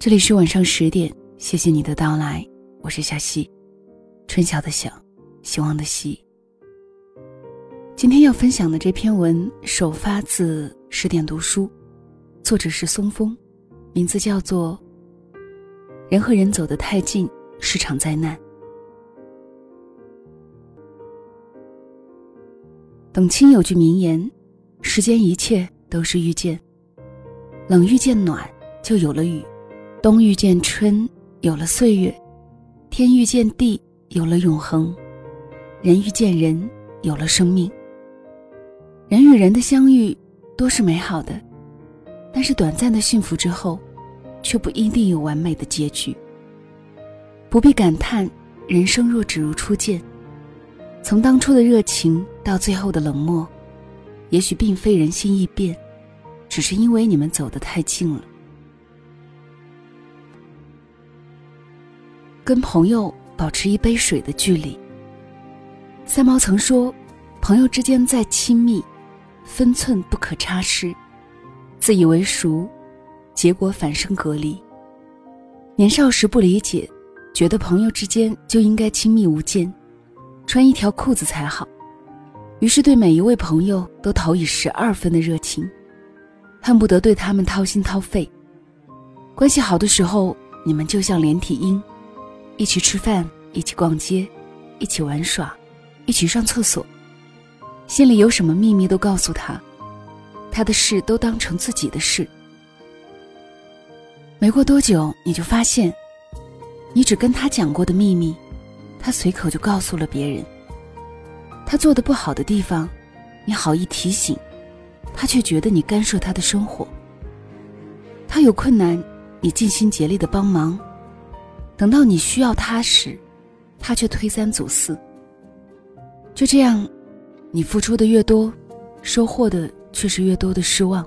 这里是晚上十点，谢谢你的到来，我是小溪，春晓的晓，希望的希。今天要分享的这篇文首发自十点读书，作者是松风，名字叫做《人和人走得太近是场灾难》。董卿有句名言：“世间一切都是遇见，冷遇见暖，就有了雨。”冬遇见春，有了岁月；天遇见地，有了永恒；人遇见人，有了生命。人与人的相遇都是美好的，但是短暂的幸福之后，却不一定有完美的结局。不必感叹人生若只如初见，从当初的热情到最后的冷漠，也许并非人心易变，只是因为你们走得太近了。跟朋友保持一杯水的距离。三毛曾说：“朋友之间再亲密，分寸不可差失；自以为熟，结果反生隔离。”年少时不理解，觉得朋友之间就应该亲密无间，穿一条裤子才好，于是对每一位朋友都投以十二分的热情，恨不得对他们掏心掏肺。关系好的时候，你们就像连体婴。一起吃饭，一起逛街，一起玩耍，一起上厕所。心里有什么秘密都告诉他，他的事都当成自己的事。没过多久，你就发现，你只跟他讲过的秘密，他随口就告诉了别人。他做的不好的地方，你好意提醒，他却觉得你干涉他的生活。他有困难，你尽心竭力的帮忙。等到你需要他时，他却推三阻四。就这样，你付出的越多，收获的却是越多的失望。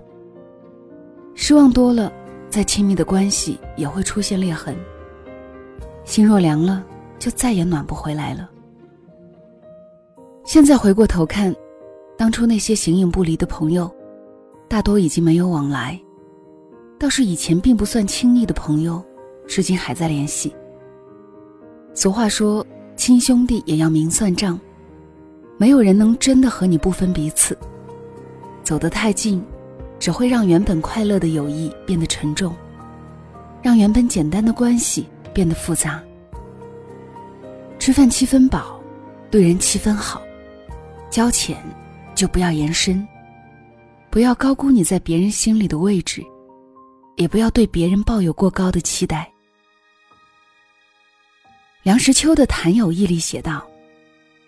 失望多了，再亲密的关系也会出现裂痕。心若凉了，就再也暖不回来了。现在回过头看，当初那些形影不离的朋友，大多已经没有往来；倒是以前并不算亲密的朋友，至今还在联系。俗话说：“亲兄弟也要明算账。”没有人能真的和你不分彼此。走得太近，只会让原本快乐的友谊变得沉重，让原本简单的关系变得复杂。吃饭七分饱，对人七分好，交钱就不要延伸，不要高估你在别人心里的位置，也不要对别人抱有过高的期待。梁实秋的《谈友谊》里写道：“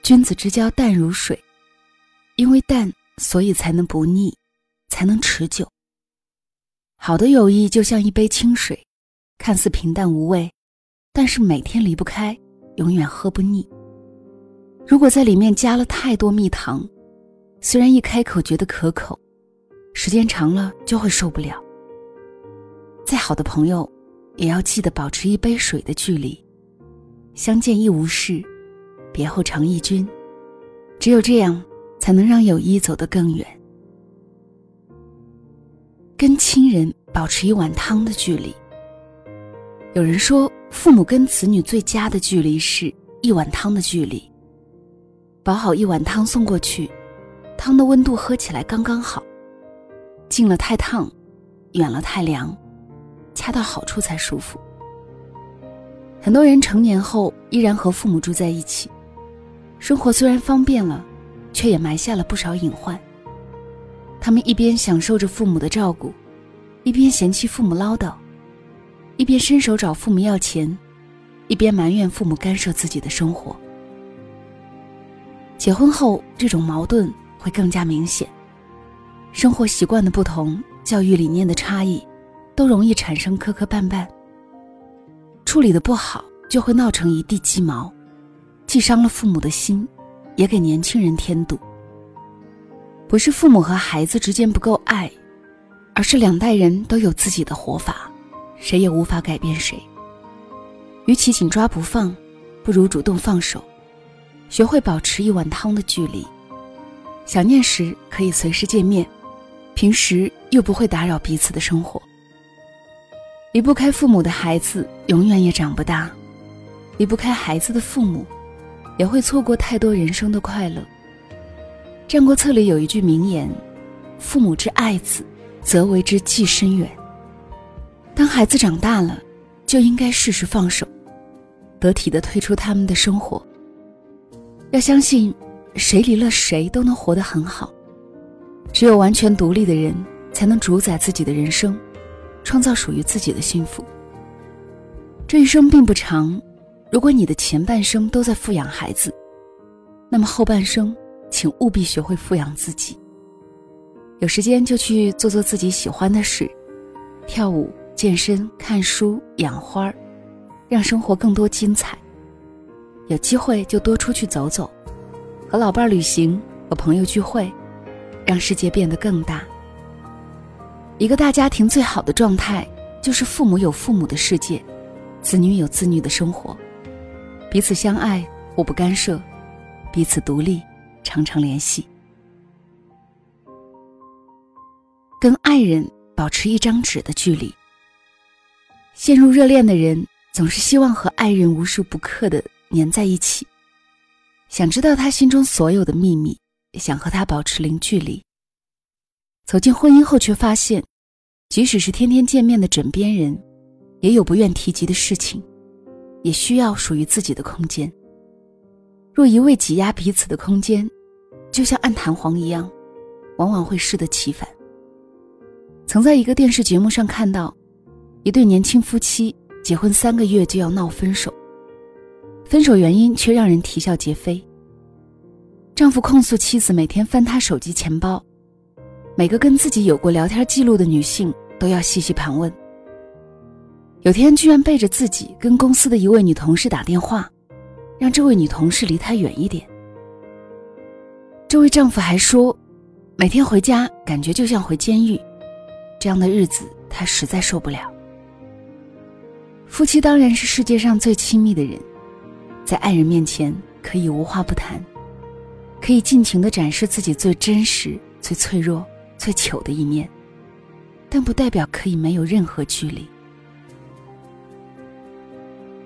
君子之交淡如水，因为淡，所以才能不腻，才能持久。好的友谊就像一杯清水，看似平淡无味，但是每天离不开，永远喝不腻。如果在里面加了太多蜜糖，虽然一开口觉得可口，时间长了就会受不了。再好的朋友，也要记得保持一杯水的距离。”相见亦无事，别后常忆君。只有这样，才能让友谊走得更远。跟亲人保持一碗汤的距离。有人说，父母跟子女最佳的距离是一碗汤的距离。煲好一碗汤送过去，汤的温度喝起来刚刚好，近了太烫，远了太凉，恰到好处才舒服。很多人成年后依然和父母住在一起，生活虽然方便了，却也埋下了不少隐患。他们一边享受着父母的照顾，一边嫌弃父母唠叨，一边伸手找父母要钱，一边埋怨父母干涉自己的生活。结婚后，这种矛盾会更加明显。生活习惯的不同，教育理念的差异，都容易产生磕磕绊绊。处理的不好，就会闹成一地鸡毛，既伤了父母的心，也给年轻人添堵。不是父母和孩子之间不够爱，而是两代人都有自己的活法，谁也无法改变谁。与其紧抓不放，不如主动放手，学会保持一碗汤的距离。想念时可以随时见面，平时又不会打扰彼此的生活。离不开父母的孩子，永远也长不大；离不开孩子的父母，也会错过太多人生的快乐。《战国策》里有一句名言：“父母之爱子，则为之计深远。”当孩子长大了，就应该适时放手，得体的退出他们的生活。要相信，谁离了谁都能活得很好。只有完全独立的人，才能主宰自己的人生。创造属于自己的幸福。这一生并不长，如果你的前半生都在富养孩子，那么后半生，请务必学会富养自己。有时间就去做做自己喜欢的事，跳舞、健身、看书、养花儿，让生活更多精彩。有机会就多出去走走，和老伴儿旅行，和朋友聚会，让世界变得更大。一个大家庭最好的状态，就是父母有父母的世界，子女有子女的生活，彼此相爱，互不干涉，彼此独立，常常联系。跟爱人保持一张纸的距离。陷入热恋的人总是希望和爱人无时不刻的粘在一起，想知道他心中所有的秘密，想和他保持零距离。走进婚姻后，却发现，即使是天天见面的枕边人，也有不愿提及的事情，也需要属于自己的空间。若一味挤压彼此的空间，就像按弹簧一样，往往会适得其反。曾在一个电视节目上看到，一对年轻夫妻结婚三个月就要闹分手，分手原因却让人啼笑皆非。丈夫控诉妻子每天翻他手机钱包。每个跟自己有过聊天记录的女性都要细细盘问。有天居然背着自己跟公司的一位女同事打电话，让这位女同事离他远一点。这位丈夫还说，每天回家感觉就像回监狱，这样的日子他实在受不了。夫妻当然是世界上最亲密的人，在爱人面前可以无话不谈，可以尽情的展示自己最真实、最脆弱。最糗的一面，但不代表可以没有任何距离。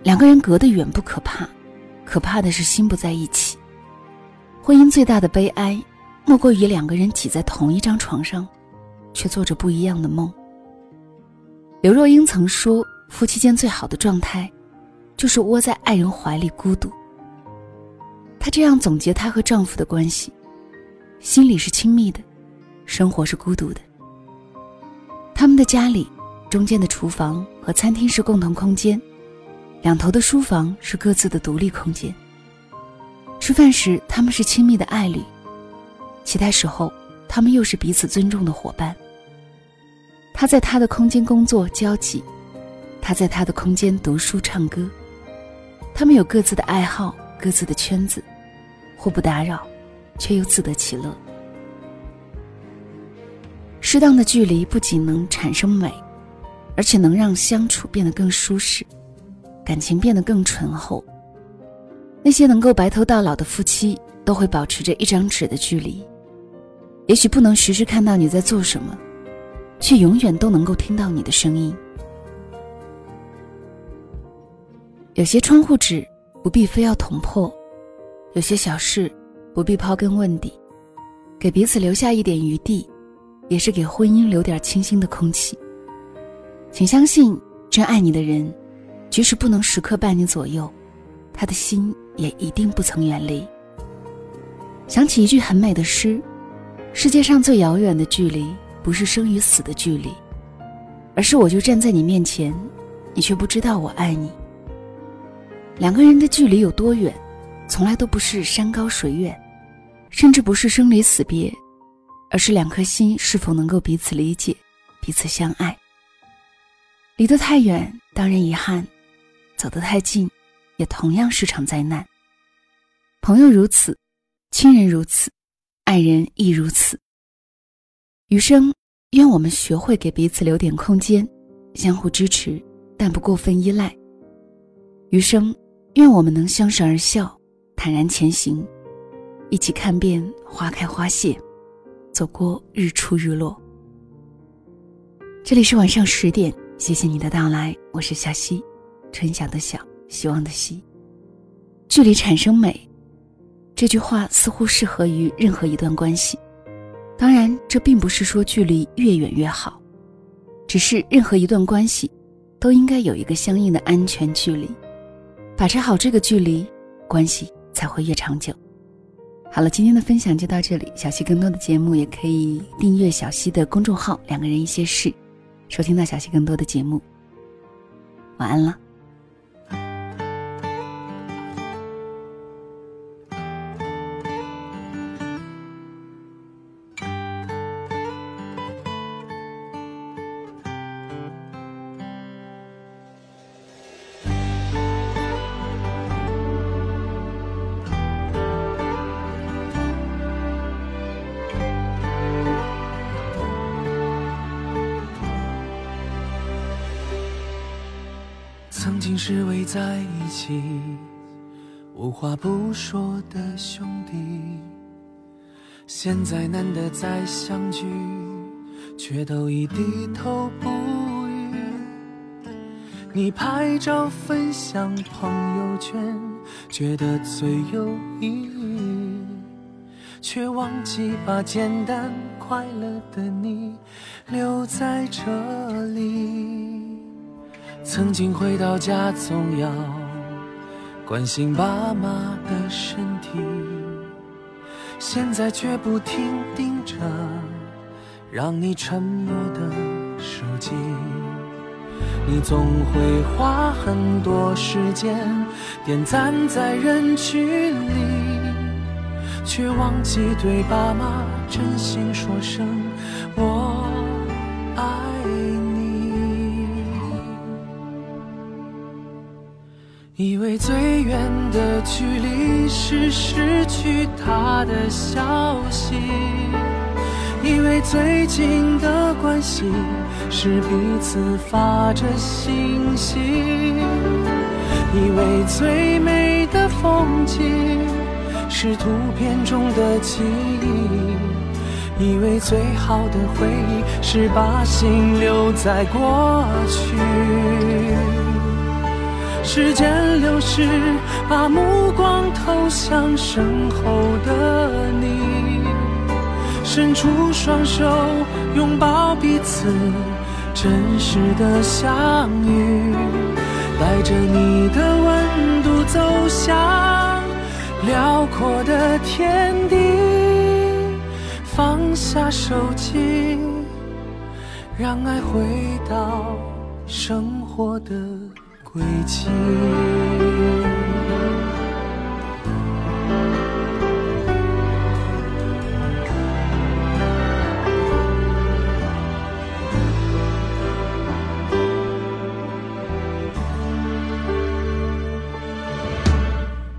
两个人隔得远不可怕，可怕的是心不在一起。婚姻最大的悲哀，莫过于两个人挤在同一张床上，却做着不一样的梦。刘若英曾说：“夫妻间最好的状态，就是窝在爱人怀里孤独。”她这样总结她和丈夫的关系，心里是亲密的。生活是孤独的。他们的家里，中间的厨房和餐厅是共同空间，两头的书房是各自的独立空间。吃饭时，他们是亲密的爱侣；其他时候，他们又是彼此尊重的伙伴。他在他的空间工作交际，他在他的空间读书唱歌。他们有各自的爱好，各自的圈子，互不打扰，却又自得其乐。适当的距离不仅能产生美，而且能让相处变得更舒适，感情变得更醇厚。那些能够白头到老的夫妻，都会保持着一张纸的距离。也许不能时时看到你在做什么，却永远都能够听到你的声音。有些窗户纸不必非要捅破，有些小事不必刨根问底，给彼此留下一点余地。也是给婚姻留点清新的空气。请相信，真爱你的人，即使不能时刻伴你左右，他的心也一定不曾远离。想起一句很美的诗：世界上最遥远的距离，不是生与死的距离，而是我就站在你面前，你却不知道我爱你。两个人的距离有多远，从来都不是山高水远，甚至不是生离死别。而是两颗心是否能够彼此理解、彼此相爱。离得太远，当然遗憾；走得太近，也同样是场灾难。朋友如此，亲人如此，爱人亦如此。余生，愿我们学会给彼此留点空间，相互支持，但不过分依赖。余生，愿我们能相视而笑，坦然前行，一起看遍花开花谢。走过日出日落。这里是晚上十点，谢谢你的到来，我是小溪，春晓的晓，希望的希。距离产生美，这句话似乎适合于任何一段关系。当然，这并不是说距离越远越好，只是任何一段关系，都应该有一个相应的安全距离，把持好这个距离，关系才会越长久。好了，今天的分享就到这里。小溪更多的节目也可以订阅小溪的公众号“两个人一些事”，收听到小溪更多的节目。晚安了。曾经是围在一起，无话不说的兄弟，现在难得再相聚，却都已低头不语。你拍照分享朋友圈，觉得最有意义，却忘记把简单快乐的你留在这里。曾经回到家总要关心爸妈的身体，现在却不停盯着让你沉默的手机。你总会花很多时间点赞在人群里，却忘记对爸妈真心说声以为最远的距离是失去他的消息，以为最近的关系是彼此发着信息，以为最美的风景是图片中的记忆，以为最好的回忆是把心留在过去。时间流逝，把目光投向身后的你，伸出双手拥抱彼此，真实的相遇，带着你的温度走向辽阔的天地，放下手机，让爱回到生活的。归期。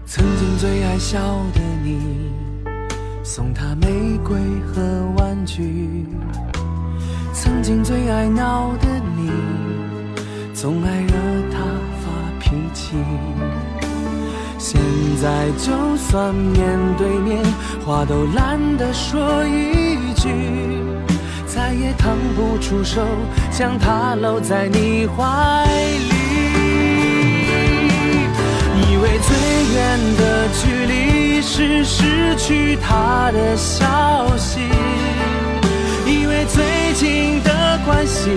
曾经最爱笑的你，送他玫瑰和玩具；曾经最爱闹的你，总爱惹他。情，现在就算面对面，话都懒得说一句，再也腾不出手，将他搂在你怀里。以为最远的距离是失去他的消息，以为最近的关系。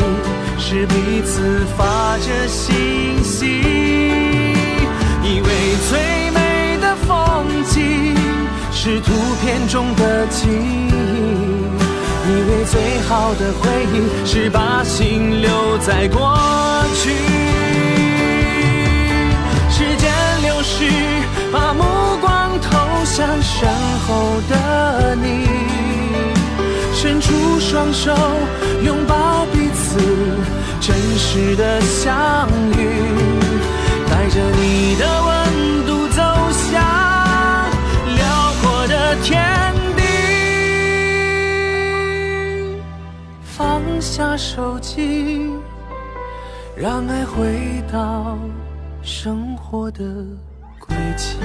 是彼此发着信息，风景是图片中的记忆，以为最好的回忆是把心留在过去。时间流逝，把目光投向身后的你，伸出双手拥抱彼此。真实的相让爱回到生活的轨迹。